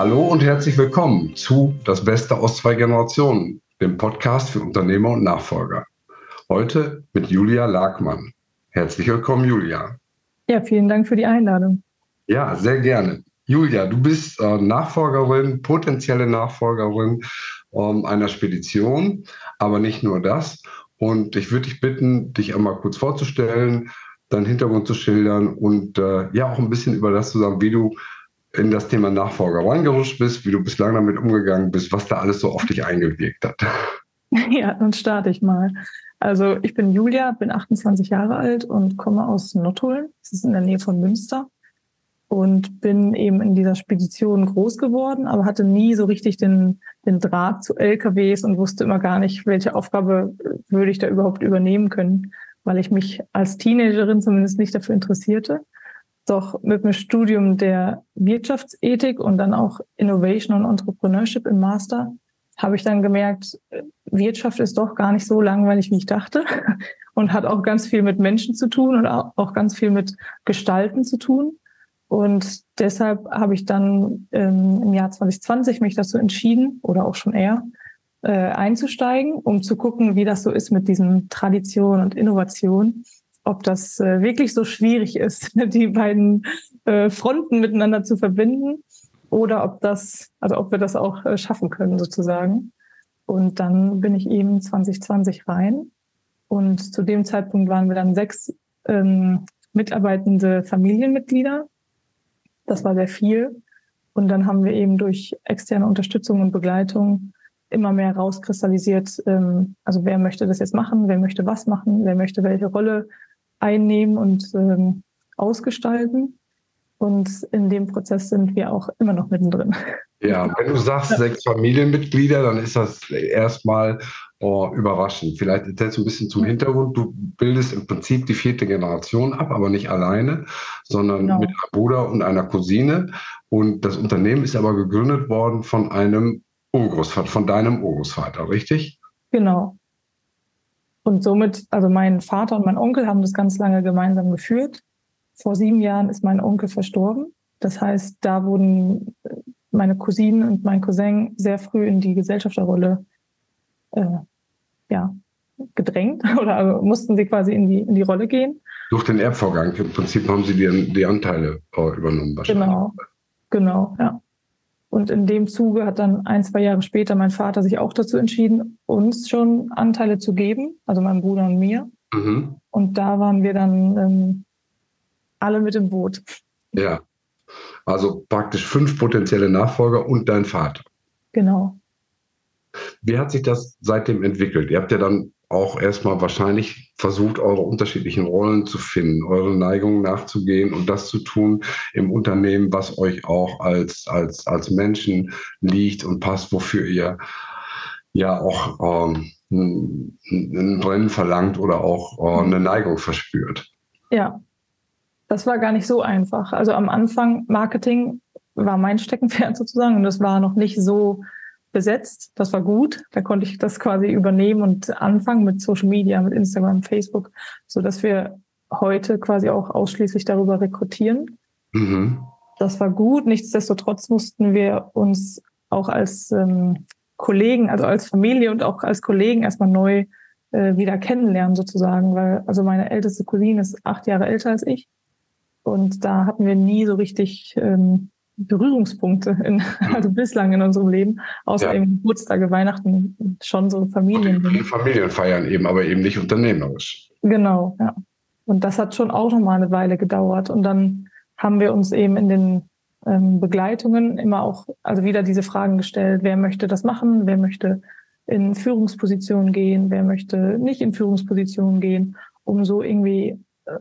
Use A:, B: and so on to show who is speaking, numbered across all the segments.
A: Hallo und herzlich willkommen zu Das Beste aus zwei Generationen, dem Podcast für Unternehmer und Nachfolger. Heute mit Julia Lagmann. Herzlich willkommen, Julia.
B: Ja, vielen Dank für die Einladung.
A: Ja, sehr gerne. Julia, du bist äh, Nachfolgerin, potenzielle Nachfolgerin ähm, einer Spedition, aber nicht nur das. Und ich würde dich bitten, dich einmal kurz vorzustellen, deinen Hintergrund zu schildern und äh, ja auch ein bisschen über das zu sagen, wie du in das Thema Nachfolger reingerutscht bist, wie du bislang damit umgegangen bist, was da alles so auf dich eingewirkt hat.
B: Ja, dann starte ich mal. Also ich bin Julia, bin 28 Jahre alt und komme aus Nottuln. Das ist in der Nähe von Münster. Und bin eben in dieser Spedition groß geworden, aber hatte nie so richtig den, den Draht zu LKWs und wusste immer gar nicht, welche Aufgabe würde ich da überhaupt übernehmen können, weil ich mich als Teenagerin zumindest nicht dafür interessierte. Doch mit dem Studium der Wirtschaftsethik und dann auch Innovation und Entrepreneurship im Master habe ich dann gemerkt, Wirtschaft ist doch gar nicht so langweilig, wie ich dachte und hat auch ganz viel mit Menschen zu tun und auch ganz viel mit Gestalten zu tun. Und deshalb habe ich dann ähm, im Jahr 2020 mich dazu entschieden, oder auch schon eher, äh, einzusteigen, um zu gucken, wie das so ist mit diesen Tradition und Innovation, ob das äh, wirklich so schwierig ist, die beiden äh, Fronten miteinander zu verbinden oder ob das, also ob wir das auch äh, schaffen können sozusagen. Und dann bin ich eben 2020 rein. Und zu dem Zeitpunkt waren wir dann sechs ähm, mitarbeitende Familienmitglieder. Das war sehr viel. Und dann haben wir eben durch externe Unterstützung und Begleitung immer mehr rauskristallisiert, ähm, also wer möchte das jetzt machen, wer möchte was machen, wer möchte welche Rolle einnehmen und ähm, ausgestalten. Und in dem Prozess sind wir auch immer noch mittendrin.
A: Ja, wenn du sagst sechs Familienmitglieder, dann ist das erstmal oh, überraschend. Vielleicht erzählst du ein bisschen zum Hintergrund. Du bildest im Prinzip die vierte Generation ab, aber nicht alleine, sondern genau. mit einem Bruder und einer Cousine. Und das Unternehmen ist aber gegründet worden von einem Urgroßvater, von deinem Urgroßvater, richtig?
B: Genau. Und somit, also mein Vater und mein Onkel haben das ganz lange gemeinsam geführt. Vor sieben Jahren ist mein Onkel verstorben. Das heißt, da wurden äh, meine Cousinen und mein Cousin sehr früh in die Gesellschafterrolle äh, ja, gedrängt oder mussten sie quasi in die, in die Rolle gehen.
A: Durch den Erbvorgang im Prinzip haben sie die, die Anteile äh, übernommen.
B: Genau, genau, ja. Und in dem Zuge hat dann ein, zwei Jahre später mein Vater sich auch dazu entschieden, uns schon Anteile zu geben, also meinem Bruder und mir. Mhm. Und da waren wir dann ähm, alle mit im Boot.
A: Ja. Also praktisch fünf potenzielle Nachfolger und dein Vater.
B: Genau.
A: Wie hat sich das seitdem entwickelt? Ihr habt ja dann auch erstmal wahrscheinlich versucht, eure unterschiedlichen Rollen zu finden, eure Neigungen nachzugehen und das zu tun im Unternehmen, was euch auch als, als, als Menschen liegt und passt, wofür ihr ja auch ähm, ein Rennen verlangt oder auch äh, eine Neigung verspürt.
B: Ja, das war gar nicht so einfach. Also am Anfang Marketing war mein Steckenpferd sozusagen und das war noch nicht so besetzt. Das war gut. Da konnte ich das quasi übernehmen und anfangen mit Social Media, mit Instagram, Facebook, so dass wir heute quasi auch ausschließlich darüber rekrutieren. Mhm. Das war gut. Nichtsdestotrotz mussten wir uns auch als ähm, Kollegen, also als Familie und auch als Kollegen erstmal neu äh, wieder kennenlernen sozusagen, weil also meine älteste Cousine ist acht Jahre älter als ich und da hatten wir nie so richtig ähm, Berührungspunkte, in, also bislang in unserem Leben, außer ja. eben Geburtstage, Weihnachten, schon so Familien.
A: Familienfeiern eben, aber eben nicht unternehmerisch.
B: Genau, ja. Und das hat schon auch noch mal eine Weile gedauert. Und dann haben wir uns eben in den ähm, Begleitungen immer auch, also wieder diese Fragen gestellt, wer möchte das machen, wer möchte in Führungspositionen gehen, wer möchte nicht in Führungspositionen gehen, um so irgendwie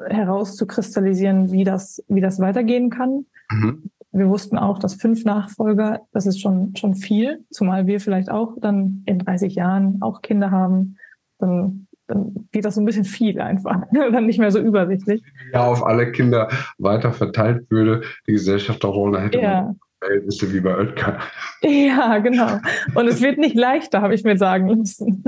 B: herauszukristallisieren, wie das, wie das weitergehen kann. Mhm. Wir wussten auch, dass fünf Nachfolger, das ist schon, schon viel, zumal wir vielleicht auch dann in 30 Jahren auch Kinder haben, dann, dann geht das so ein bisschen viel einfach, dann nicht mehr so übersichtlich.
A: Ja, auf alle Kinder weiter verteilt würde, die Gesellschaft auch ohne hätte ja. Verhältnisse wie bei Oetker.
B: Ja, genau. Und es wird nicht leichter, habe ich mir sagen lassen.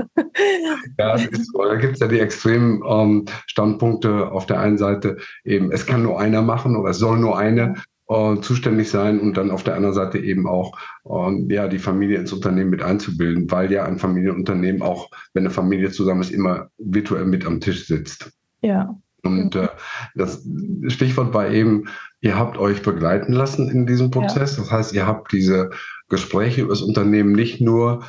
A: Ja, so. da gibt es ja die extremen ähm, Standpunkte auf der einen Seite eben, es kann nur einer machen oder es soll nur eine äh, zuständig sein und dann auf der anderen Seite eben auch äh, ja, die Familie ins Unternehmen mit einzubilden, weil ja ein Familienunternehmen auch, wenn eine Familie zusammen ist, immer virtuell mit am Tisch sitzt.
B: Ja.
A: Und äh, das Stichwort war eben, ihr habt euch begleiten lassen in diesem Prozess. Ja. Das heißt, ihr habt diese Gespräche über das Unternehmen nicht nur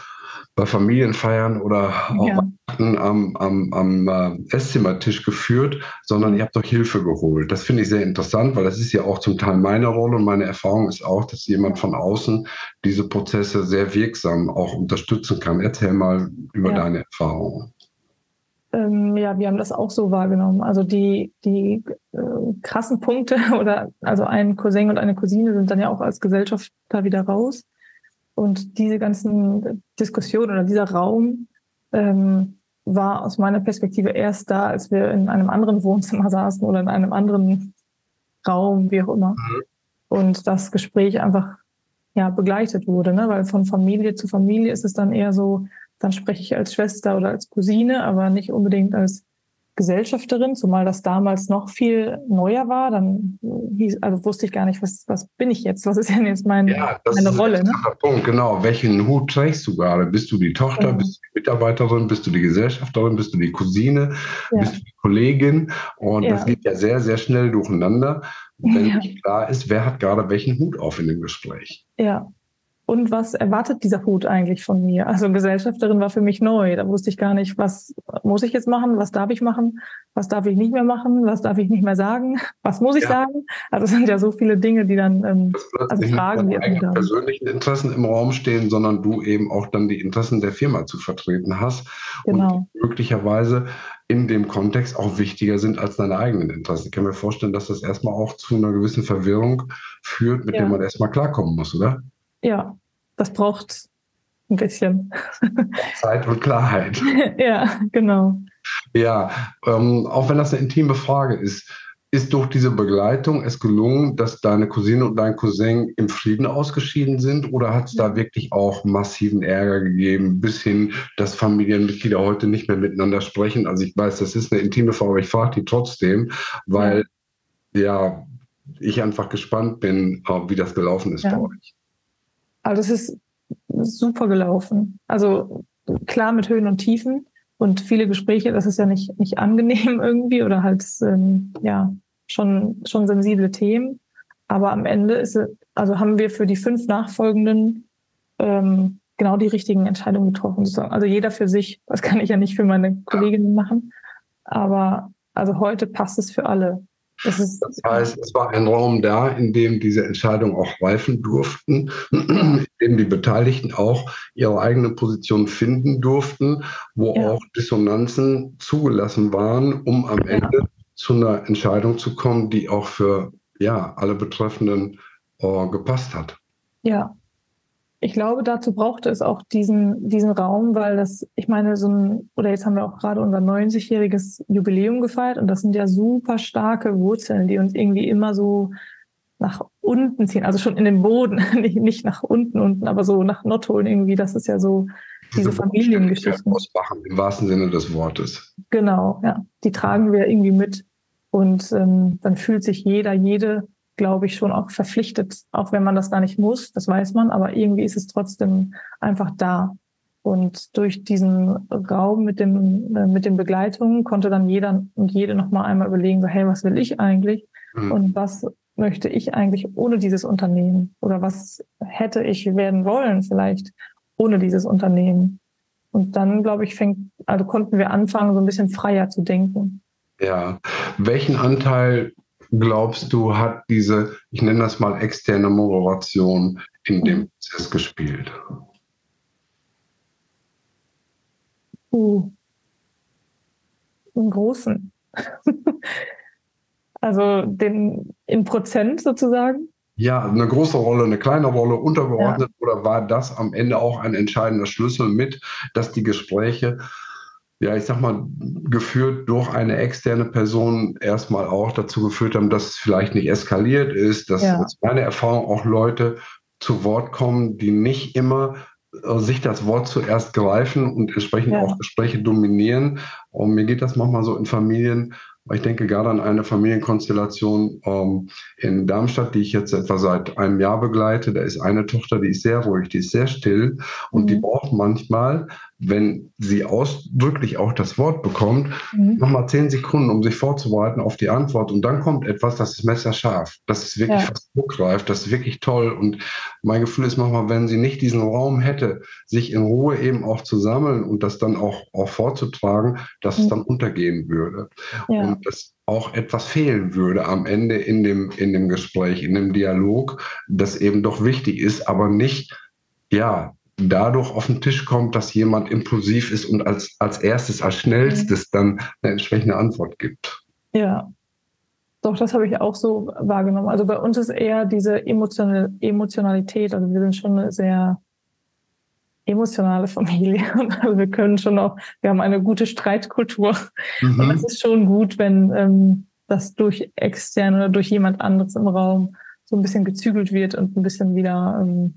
A: bei Familienfeiern oder auch ja. am, am, am äh, Esszimmertisch geführt, sondern ihr habt euch Hilfe geholt. Das finde ich sehr interessant, weil das ist ja auch zum Teil meine Rolle und meine Erfahrung ist auch, dass jemand von außen diese Prozesse sehr wirksam auch unterstützen kann. Erzähl mal über ja. deine Erfahrungen.
B: Ähm, ja, wir haben das auch so wahrgenommen. Also die, die äh, krassen Punkte oder also ein Cousin und eine Cousine sind dann ja auch als Gesellschaft da wieder raus. Und diese ganzen Diskussionen oder dieser Raum ähm, war aus meiner Perspektive erst da, als wir in einem anderen Wohnzimmer saßen oder in einem anderen Raum, wie auch immer. Mhm. Und das Gespräch einfach ja begleitet wurde, ne? weil von Familie zu Familie ist es dann eher so, dann spreche ich als Schwester oder als Cousine, aber nicht unbedingt als Gesellschafterin, zumal das damals noch viel neuer war. Dann hieß, also wusste ich gar nicht, was, was bin ich jetzt? Was ist denn jetzt mein, ja, das meine ist Rolle?
A: Ein ne? Punkt, genau. Welchen Hut trägst du gerade? Bist du die Tochter? Ja. Bist du die Mitarbeiterin? Bist du die Gesellschafterin? Bist du die Cousine? Ja. Bist du die Kollegin? Und das geht ja sehr, sehr schnell durcheinander, wenn nicht klar ist, wer hat gerade welchen Hut auf in dem Gespräch.
B: Ja, und was erwartet dieser Hut eigentlich von mir? Also Gesellschafterin war für mich neu. Da wusste ich gar nicht, was muss ich jetzt machen, was darf ich machen, was darf ich nicht mehr machen, was darf ich nicht mehr sagen, was muss ich ja. sagen. Also es sind ja so viele Dinge, die dann ähm, also Fragen,
A: die nicht persönlichen Interessen im Raum stehen, sondern du eben auch dann die Interessen der Firma zu vertreten hast genau. und möglicherweise in dem Kontext auch wichtiger sind als deine eigenen Interessen. Ich kann mir vorstellen, dass das erstmal auch zu einer gewissen Verwirrung führt, mit ja. der man erstmal klarkommen muss, oder?
B: Ja, das braucht ein bisschen.
A: Zeit und Klarheit.
B: ja, genau.
A: Ja, ähm, auch wenn das eine intime Frage ist, ist durch diese Begleitung es gelungen, dass deine Cousine und dein Cousin im Frieden ausgeschieden sind oder hat es da wirklich auch massiven Ärger gegeben, bis hin, dass Familienmitglieder heute nicht mehr miteinander sprechen? Also ich weiß, das ist eine intime Frage, aber ich frage die trotzdem, weil ja, ja ich einfach gespannt bin, wie das gelaufen ist ja. bei euch.
B: Also es ist super gelaufen. Also klar mit Höhen und Tiefen und viele Gespräche, das ist ja nicht, nicht angenehm irgendwie oder halt ähm, ja schon, schon sensible Themen. Aber am Ende ist also haben wir für die fünf nachfolgenden ähm, genau die richtigen Entscheidungen getroffen. Sozusagen. Also jeder für sich. Das kann ich ja nicht für meine Kolleginnen machen. Aber also heute passt es für alle.
A: Das, das heißt, es war ein Raum da, in dem diese Entscheidungen auch reifen durften, in dem die Beteiligten auch ihre eigene Position finden durften, wo ja. auch Dissonanzen zugelassen waren, um am ja. Ende zu einer Entscheidung zu kommen, die auch für ja, alle Betreffenden äh, gepasst hat.
B: Ja, ich glaube, dazu brauchte es auch diesen, diesen Raum, weil das, ich meine, so ein, oder jetzt haben wir auch gerade unser 90-jähriges Jubiläum gefeiert und das sind ja super starke Wurzeln, die uns irgendwie immer so nach unten ziehen, also schon in den Boden, nicht, nicht nach unten unten, aber so nach Nordholen irgendwie, das ist ja so diese, diese Familiengeschichten.
A: Ausmachen, im wahrsten Sinne des Wortes.
B: Genau, ja. Die tragen wir irgendwie mit und ähm, dann fühlt sich jeder, jede glaube ich, schon auch verpflichtet, auch wenn man das gar nicht muss, das weiß man, aber irgendwie ist es trotzdem einfach da. Und durch diesen Raum mit dem, äh, mit den Begleitungen konnte dann jeder und jede nochmal einmal überlegen, so, hey, was will ich eigentlich? Mhm. Und was möchte ich eigentlich ohne dieses Unternehmen? Oder was hätte ich werden wollen vielleicht ohne dieses Unternehmen? Und dann, glaube ich, fängt, also konnten wir anfangen, so ein bisschen freier zu denken.
A: Ja. Welchen Anteil glaubst du, hat diese, ich nenne das mal externe Moderation in dem. Prozess gespielt?
B: Uh, einen großen. also den in Prozent sozusagen.
A: Ja, eine große Rolle, eine kleine Rolle, untergeordnet ja. oder war das am Ende auch ein entscheidender Schlüssel mit, dass die Gespräche ja, ich sag mal, geführt durch eine externe Person erstmal auch dazu geführt haben, dass es vielleicht nicht eskaliert ist, dass ja. meine Erfahrung auch Leute zu Wort kommen, die nicht immer äh, sich das Wort zuerst greifen und entsprechend ja. auch Gespräche dominieren. Und mir geht das manchmal so in Familien Ich denke gerade an eine Familienkonstellation ähm, in Darmstadt, die ich jetzt etwa seit einem Jahr begleite. Da ist eine Tochter, die ist sehr ruhig, die ist sehr still und mhm. die braucht manchmal wenn sie ausdrücklich auch das Wort bekommt, mhm. nochmal zehn Sekunden, um sich vorzubereiten auf die Antwort. Und dann kommt etwas, das ist messerscharf. Das ist wirklich ja. fast hochgreift. Das ist wirklich toll. Und mein Gefühl ist manchmal, wenn sie nicht diesen Raum hätte, sich in Ruhe eben auch zu sammeln und das dann auch, auch vorzutragen, dass mhm. es dann untergehen würde. Ja. Und das auch etwas fehlen würde am Ende in dem, in dem Gespräch, in dem Dialog, das eben doch wichtig ist, aber nicht, ja, dadurch auf den Tisch kommt, dass jemand impulsiv ist und als, als erstes, als schnellstes dann eine entsprechende Antwort gibt.
B: Ja, doch, das habe ich auch so wahrgenommen. Also bei uns ist eher diese Emotional Emotionalität, also wir sind schon eine sehr emotionale Familie. Also wir können schon auch, wir haben eine gute Streitkultur. Mhm. Und es ist schon gut, wenn ähm, das durch extern oder durch jemand anderes im Raum so ein bisschen gezügelt wird und ein bisschen wieder ähm,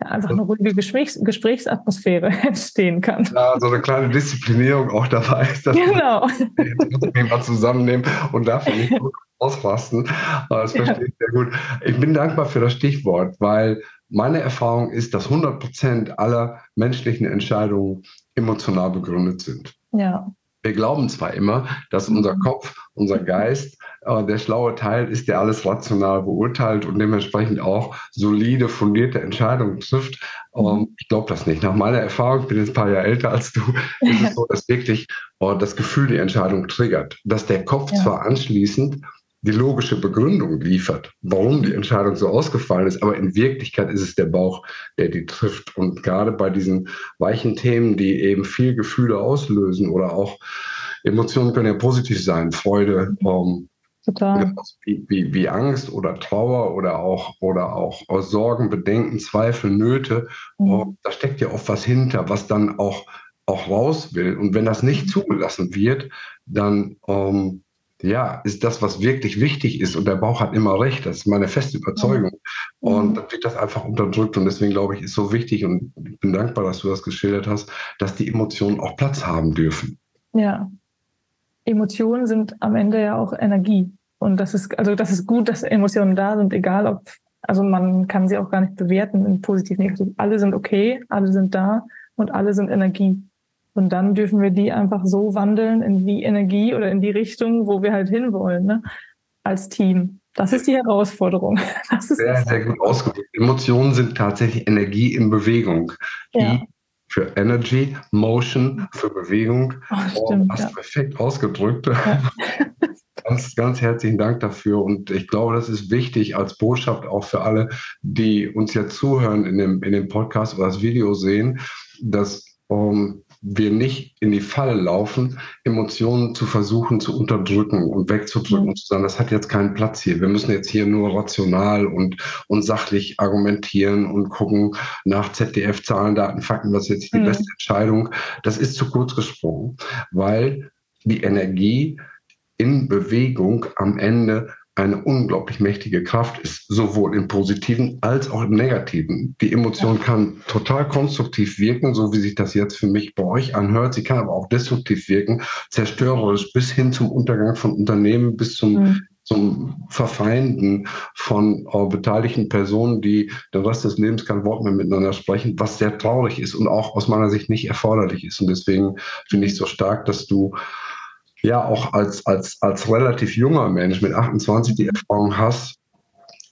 B: einfach eine ruhige Gesprächs Gesprächsatmosphäre entstehen kann.
A: Ja, so eine kleine Disziplinierung auch dabei ist. Dass genau. Wir mal zusammennehmen und dafür nicht ausrasten. Das verstehe ja. ich sehr gut. Ich bin dankbar für das Stichwort, weil meine Erfahrung ist, dass 100 Prozent aller menschlichen Entscheidungen emotional begründet sind. Ja. Wir glauben zwar immer, dass unser. Kopf, unser Geist äh, der schlaue Teil ist, der alles rational beurteilt und dementsprechend auch solide, fundierte Entscheidungen trifft. Ähm, ich glaube das nicht. Nach meiner Erfahrung, ich bin jetzt ein paar Jahre älter als du, ist es so, dass wirklich äh, das Gefühl die Entscheidung triggert. Dass der Kopf ja. zwar anschließend die logische Begründung liefert, warum die Entscheidung so ausgefallen ist. Aber in Wirklichkeit ist es der Bauch, der die trifft. Und gerade bei diesen weichen Themen, die eben viel Gefühle auslösen oder auch Emotionen können ja positiv sein, Freude, ähm, Total. Wie, wie, wie, Angst oder Trauer oder auch, oder auch Sorgen, Bedenken, Zweifel, Nöte. Mhm. Oh, da steckt ja oft was hinter, was dann auch, auch raus will. Und wenn das nicht zugelassen wird, dann ähm, ja, ist das, was wirklich wichtig ist. Und der Bauch hat immer recht. Das ist meine feste Überzeugung. Mhm. Und dann wird das einfach unterdrückt. Und deswegen glaube ich, ist so wichtig und ich bin dankbar, dass du das geschildert hast, dass die Emotionen auch Platz haben dürfen.
B: Ja. Emotionen sind am Ende ja auch Energie. Und das ist, also das ist gut, dass Emotionen da sind, egal ob, also man kann sie auch gar nicht bewerten in positiv, negativ. Alle sind okay, alle sind da und alle sind Energie. Und dann dürfen wir die einfach so wandeln in die Energie oder in die Richtung, wo wir halt hinwollen, ne? als Team. Das ist die Herausforderung.
A: Das ist sehr, sehr gut ausgedrückt. Emotionen sind tatsächlich Energie in Bewegung. Ja. für Energy, Motion, für Bewegung. Oh, stimmt, oh, hast ja. perfekt ausgedrückt. Ja. ganz, ganz herzlichen Dank dafür. Und ich glaube, das ist wichtig als Botschaft auch für alle, die uns jetzt zuhören in dem, in dem Podcast oder das Video sehen, dass um, wir nicht in die Falle laufen, Emotionen zu versuchen zu unterdrücken und wegzudrücken und zu sagen, das hat jetzt keinen Platz hier. Wir müssen jetzt hier nur rational und, und sachlich argumentieren und gucken nach ZDF, Zahlen, Daten, Fakten, was ist jetzt die mhm. beste Entscheidung. Das ist zu kurz gesprungen, weil die Energie in Bewegung am Ende eine unglaublich mächtige Kraft ist, sowohl im positiven als auch im negativen. Die Emotion kann total konstruktiv wirken, so wie sich das jetzt für mich bei euch anhört. Sie kann aber auch destruktiv wirken, zerstörerisch bis hin zum Untergang von Unternehmen, bis zum, mhm. zum Verfeinden von äh, beteiligten Personen, die den Rest des Lebens kein Wort mehr miteinander sprechen, was sehr traurig ist und auch aus meiner Sicht nicht erforderlich ist. Und deswegen finde ich so stark, dass du ja auch als, als, als relativ junger Mensch mit 28 die Erfahrung hast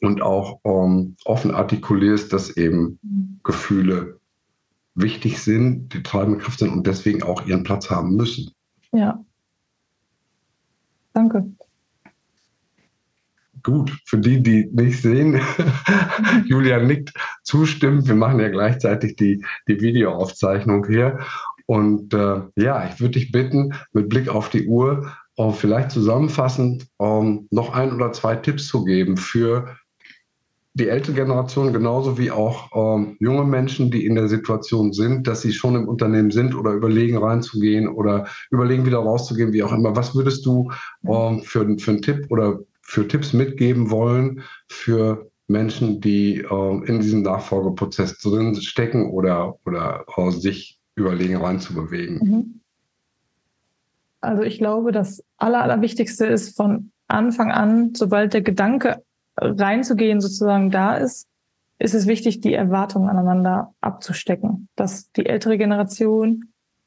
A: und auch ähm, offen artikulierst, dass eben Gefühle wichtig sind, die treibende Kraft sind und deswegen auch ihren Platz haben müssen.
B: Ja. Danke.
A: Gut, für die, die nicht sehen, Julia nickt zustimmend. Wir machen ja gleichzeitig die, die Videoaufzeichnung hier. Und äh, ja, ich würde dich bitten, mit Blick auf die Uhr, äh, vielleicht zusammenfassend ähm, noch ein oder zwei Tipps zu geben für die ältere Generation genauso wie auch ähm, junge Menschen, die in der Situation sind, dass sie schon im Unternehmen sind oder überlegen reinzugehen oder überlegen wieder rauszugehen, wie auch immer. Was würdest du ähm, für, für einen Tipp oder für Tipps mitgeben wollen für Menschen, die äh, in diesem Nachfolgeprozess drin stecken oder, oder äh, sich überlegen, reinzubewegen. Mhm.
B: Also ich glaube, das Aller, Allerwichtigste ist von Anfang an, sobald der Gedanke reinzugehen sozusagen da ist, ist es wichtig, die Erwartungen aneinander abzustecken. Dass die ältere Generation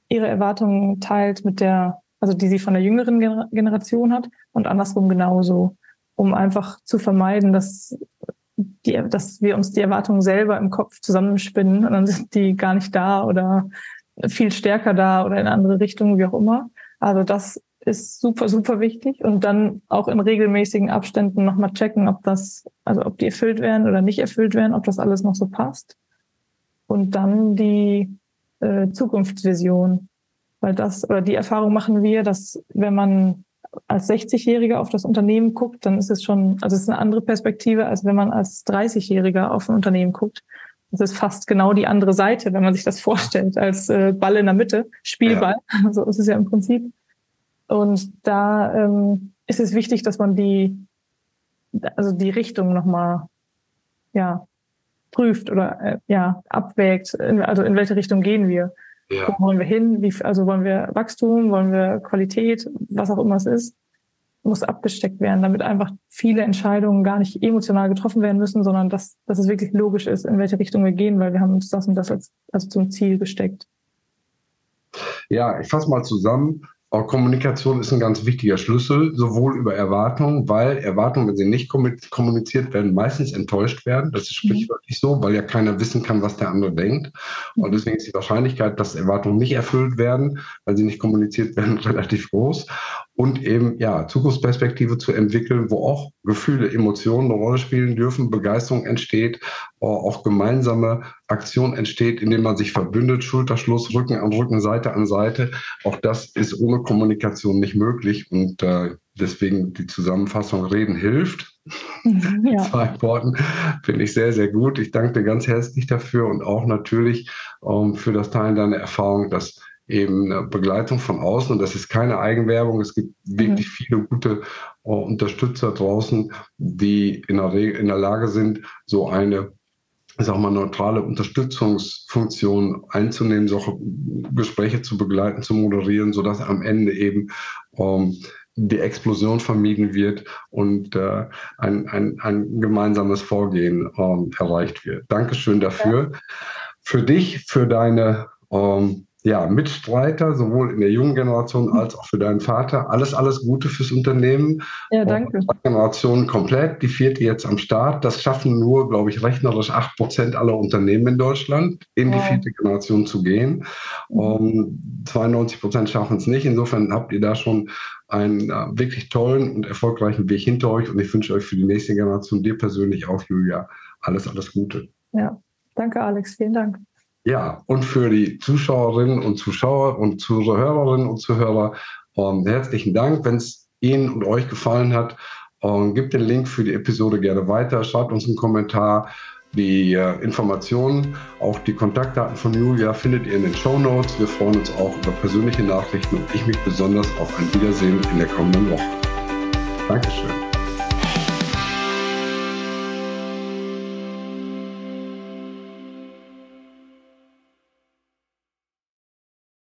B: ihre Erwartungen teilt mit der, also die sie von der jüngeren Generation hat und andersrum genauso, um einfach zu vermeiden, dass die, dass wir uns die Erwartungen selber im Kopf zusammenspinnen und dann sind die gar nicht da oder viel stärker da oder in andere Richtungen, wie auch immer. Also das ist super, super wichtig. Und dann auch in regelmäßigen Abständen nochmal checken, ob das, also ob die erfüllt werden oder nicht erfüllt werden, ob das alles noch so passt. Und dann die äh, Zukunftsvision. Weil das, oder die Erfahrung machen wir, dass wenn man als 60-Jähriger auf das Unternehmen guckt, dann ist es schon, also es ist eine andere Perspektive, als wenn man als 30-Jähriger auf ein Unternehmen guckt. Das ist fast genau die andere Seite, wenn man sich das vorstellt, als äh, Ball in der Mitte, Spielball. Ja. So ist es ja im Prinzip. Und da ähm, ist es wichtig, dass man die, also die Richtung nochmal, ja, prüft oder äh, ja, abwägt, in, also in welche Richtung gehen wir. Ja. Wo wollen wir hin? Wie, also wollen wir Wachstum, wollen wir Qualität, was auch immer es ist, muss abgesteckt werden, damit einfach viele Entscheidungen gar nicht emotional getroffen werden müssen, sondern dass, dass es wirklich logisch ist, in welche Richtung wir gehen, weil wir haben uns das und das als, also zum Ziel gesteckt.
A: Ja, ich fasse mal zusammen. Auch Kommunikation ist ein ganz wichtiger Schlüssel, sowohl über Erwartungen, weil Erwartungen, wenn sie nicht kommuniziert werden, meistens enttäuscht werden. Das ist sprichwörtlich so, weil ja keiner wissen kann, was der andere denkt. Und deswegen ist die Wahrscheinlichkeit, dass Erwartungen nicht erfüllt werden, weil sie nicht kommuniziert werden, relativ groß und eben ja Zukunftsperspektive zu entwickeln, wo auch Gefühle, Emotionen eine Rolle spielen dürfen, Begeisterung entsteht, äh, auch gemeinsame Aktion entsteht, indem man sich verbündet, Schulterschluss, Rücken an Rücken, Seite an Seite. Auch das ist ohne Kommunikation nicht möglich und äh, deswegen die Zusammenfassung Reden hilft. Ja. Zwei Worten finde ich sehr, sehr gut. Ich danke dir ganz herzlich dafür und auch natürlich ähm, für das Teilen deiner Erfahrung, dass eben Begleitung von außen. Und das ist keine Eigenwerbung. Es gibt wirklich mhm. viele gute uh, Unterstützer draußen, die in der, in der Lage sind, so eine ich sag mal, neutrale Unterstützungsfunktion einzunehmen, solche Gespräche zu begleiten, zu moderieren, sodass am Ende eben ähm, die Explosion vermieden wird und äh, ein, ein, ein gemeinsames Vorgehen ähm, erreicht wird. Dankeschön dafür. Ja. Für dich, für deine ähm, ja, Mitstreiter, sowohl in der jungen Generation als auch für deinen Vater. Alles, alles Gute fürs Unternehmen.
B: Ja, danke.
A: Generation komplett, die vierte jetzt am Start. Das schaffen nur, glaube ich, rechnerisch acht Prozent aller Unternehmen in Deutschland, in wow. die vierte Generation zu gehen. Um, 92 Prozent schaffen es nicht. Insofern habt ihr da schon einen uh, wirklich tollen und erfolgreichen Weg hinter euch. Und ich wünsche euch für die nächste Generation, dir persönlich auch, Julia, alles, alles Gute.
B: Ja, danke, Alex. Vielen Dank.
A: Ja, und für die Zuschauerinnen und Zuschauer und Zuhörerinnen und Zuhörer ähm, herzlichen Dank. Wenn es Ihnen und euch gefallen hat, ähm, gebt den Link für die Episode gerne weiter, schreibt uns einen Kommentar. Die äh, Informationen, auch die Kontaktdaten von Julia findet ihr in den Show Notes. Wir freuen uns auch über persönliche Nachrichten und ich mich besonders auf ein Wiedersehen in der kommenden Woche. Dankeschön.